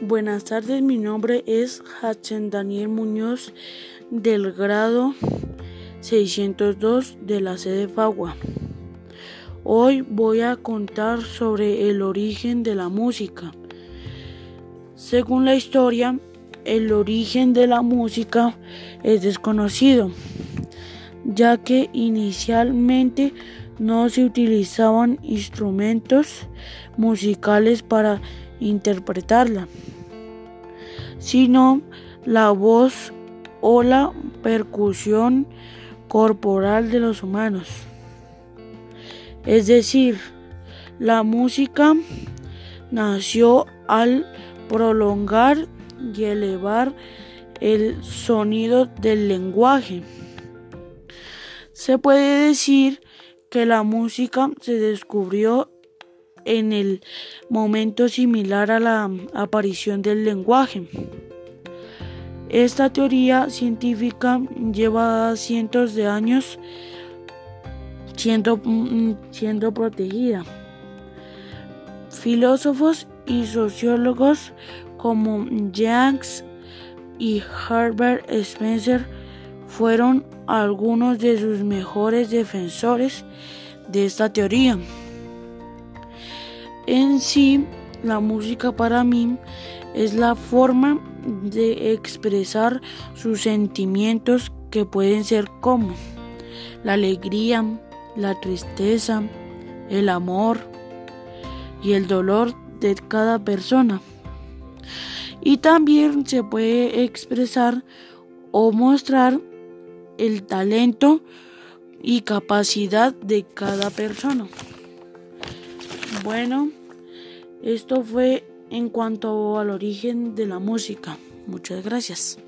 Buenas tardes, mi nombre es Hudson Daniel Muñoz del grado 602 de la sede Fagua. Hoy voy a contar sobre el origen de la música. Según la historia, el origen de la música es desconocido, ya que inicialmente no se utilizaban instrumentos musicales para interpretarla, sino la voz o la percusión corporal de los humanos. Es decir, la música nació al prolongar y elevar el sonido del lenguaje. Se puede decir que la música se descubrió en el momento similar a la aparición del lenguaje. Esta teoría científica lleva cientos de años siendo, mm, protegida. Filósofos y sociólogos como Jacques y Herbert Spencer fueron algunos de sus mejores defensores de esta teoría. En sí, la música para mí es la forma de expresar sus sentimientos que pueden ser como la alegría, la tristeza, el amor y el dolor de cada persona. Y también se puede expresar o mostrar el talento y capacidad de cada persona. Bueno, esto fue en cuanto al origen de la música. Muchas gracias.